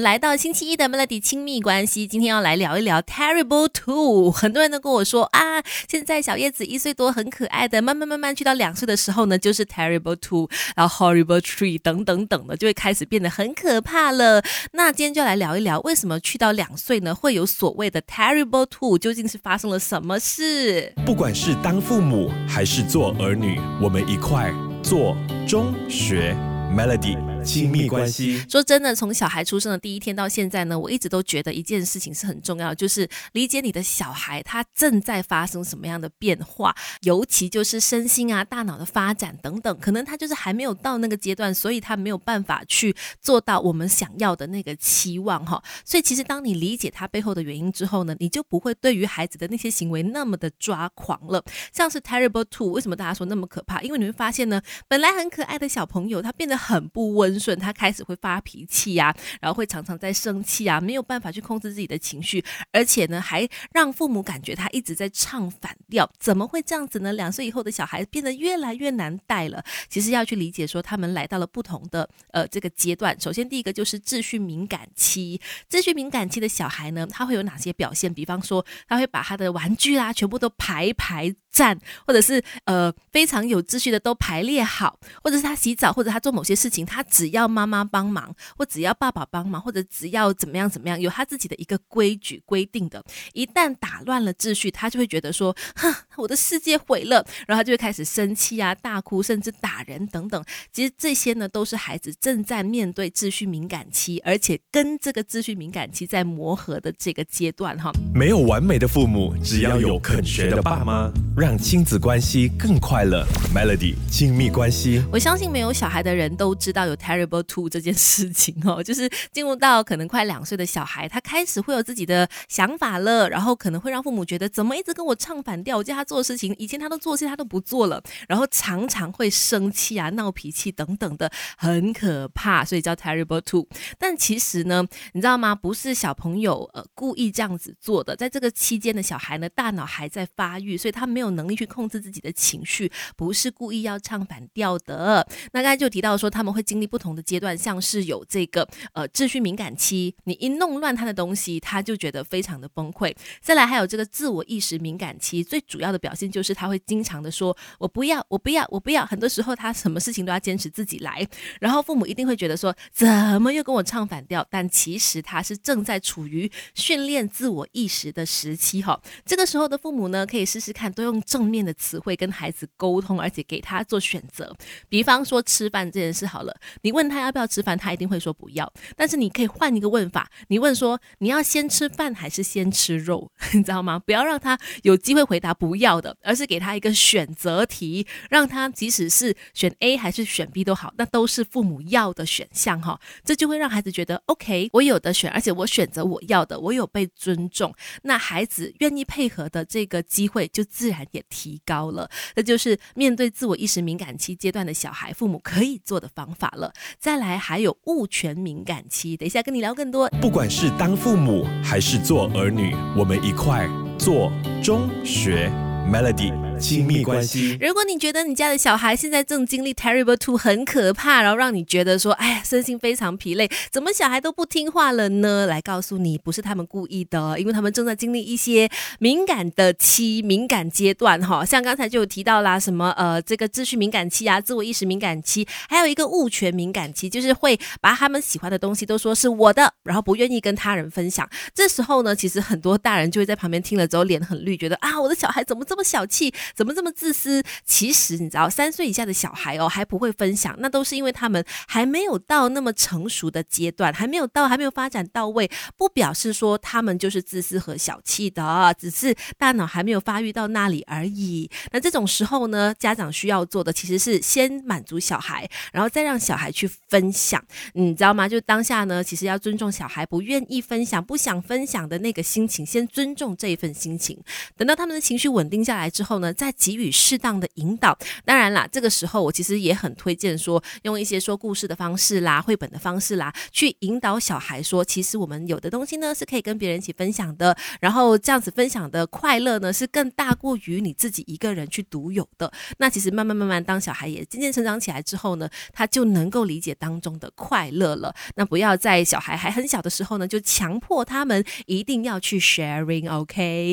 来到星期一的 Melody 亲密关系，今天要来聊一聊 Terrible Two。很多人都跟我说啊，现在小叶子一岁多，很可爱的，慢慢慢慢去到两岁的时候呢，就是 Terrible Two，然后 Horrible Three 等等等的，就会开始变得很可怕了。那今天就来聊一聊，为什么去到两岁呢，会有所谓的 Terrible Two？究竟是发生了什么事？不管是当父母还是做儿女，我们一块做中学 Melody。亲密关系。说真的，从小孩出生的第一天到现在呢，我一直都觉得一件事情是很重要，就是理解你的小孩他正在发生什么样的变化，尤其就是身心啊、大脑的发展等等，可能他就是还没有到那个阶段，所以他没有办法去做到我们想要的那个期望哈。所以其实当你理解他背后的原因之后呢，你就不会对于孩子的那些行为那么的抓狂了。像是 Terrible Two，为什么大家说那么可怕？因为你会发现呢，本来很可爱的小朋友，他变得很不温。顺，他开始会发脾气呀，然后会常常在生气啊，没有办法去控制自己的情绪，而且呢，还让父母感觉他一直在唱反调。怎么会这样子呢？两岁以后的小孩变得越来越难带了。其实要去理解说，他们来到了不同的呃这个阶段。首先第一个就是秩序敏感期，秩序敏感期的小孩呢，他会有哪些表现？比方说，他会把他的玩具啦全部都排排站，或者是呃非常有秩序的都排列好，或者是他洗澡或者他做某些事情，他只只要妈妈帮忙，或只要爸爸帮忙，或者只要怎么样怎么样，有他自己的一个规矩规定的。一旦打乱了秩序，他就会觉得说：“哼，我的世界毁了。”然后他就会开始生气啊、大哭，甚至打人等等。其实这些呢，都是孩子正在面对秩序敏感期，而且跟这个秩序敏感期在磨合的这个阶段哈。没有完美的父母，只要有肯学的爸妈，让亲子关系更快乐。Melody 亲密关系，我相信没有小孩的人都知道有 Terrible Two 这件事情哦，就是进入到可能快两岁的小孩，他开始会有自己的想法了，然后可能会让父母觉得怎么一直跟我唱反调，我叫他做的事情，以前他都做，现在他都不做了，然后常常会生气啊、闹脾气等等的，很可怕，所以叫 Terrible Two。但其实呢，你知道吗？不是小朋友呃故意这样子做的，在这个期间的小孩呢，大脑还在发育，所以他没有能力去控制自己的情绪，不是故意要唱反调的。那刚才就提到说，他们会经历不同的阶段，像是有这个呃秩序敏感期，你一弄乱他的东西，他就觉得非常的崩溃。再来还有这个自我意识敏感期，最主要的表现就是他会经常的说“我不要，我不要，我不要”。很多时候他什么事情都要坚持自己来，然后父母一定会觉得说怎么又跟我唱反调？但其实他是正在处于训练自我意识的时期哈。这个时候的父母呢，可以试试看，多用正面的词汇跟孩子沟通，而且给他做选择。比方说吃饭这件事好了，你问他要。不要吃饭，他一定会说不要。但是你可以换一个问法，你问说你要先吃饭还是先吃肉，你知道吗？不要让他有机会回答不要的，而是给他一个选择题，让他即使是选 A 还是选 B 都好，那都是父母要的选项哈。这就会让孩子觉得 OK，我有的选，而且我选择我要的，我有被尊重。那孩子愿意配合的这个机会就自然也提高了。这就是面对自我意识敏感期阶段的小孩，父母可以做的方法了。再。来还有物权敏感期，等一下跟你聊更多。不管是当父母还是做儿女，我们一块做中学 Melody。亲密关系。如果你觉得你家的小孩现在正经历 terrible two 很可怕，然后让你觉得说，哎呀，身心非常疲累，怎么小孩都不听话了呢？来告诉你，不是他们故意的，因为他们正在经历一些敏感的期、敏感阶段哈。像刚才就有提到啦，什么呃，这个秩序敏感期啊，自我意识敏感期，还有一个物权敏感期，就是会把他们喜欢的东西都说是我的，然后不愿意跟他人分享。这时候呢，其实很多大人就会在旁边听了之后脸很绿，觉得啊，我的小孩怎么这么小气？怎么这么自私？其实你知道，三岁以下的小孩哦，还不会分享，那都是因为他们还没有到那么成熟的阶段，还没有到，还没有发展到位，不表示说他们就是自私和小气的，只是大脑还没有发育到那里而已。那这种时候呢，家长需要做的其实是先满足小孩，然后再让小孩去分享，你知道吗？就当下呢，其实要尊重小孩不愿意分享、不想分享的那个心情，先尊重这一份心情。等到他们的情绪稳定下来之后呢，再给予适当的引导。当然啦，这个时候我其实也很推荐说，用一些说故事的方式啦、绘本的方式啦，去引导小孩说，其实我们有的东西呢是可以跟别人一起分享的，然后这样子分享的快乐呢是更大过于你自己一个人去独有的。那其实慢慢慢慢，当小孩也渐渐成长起来之后呢，他就能够理解当中的快乐了。那不要在小孩还很小的时候呢，就强迫他们一定要去 sharing，OK？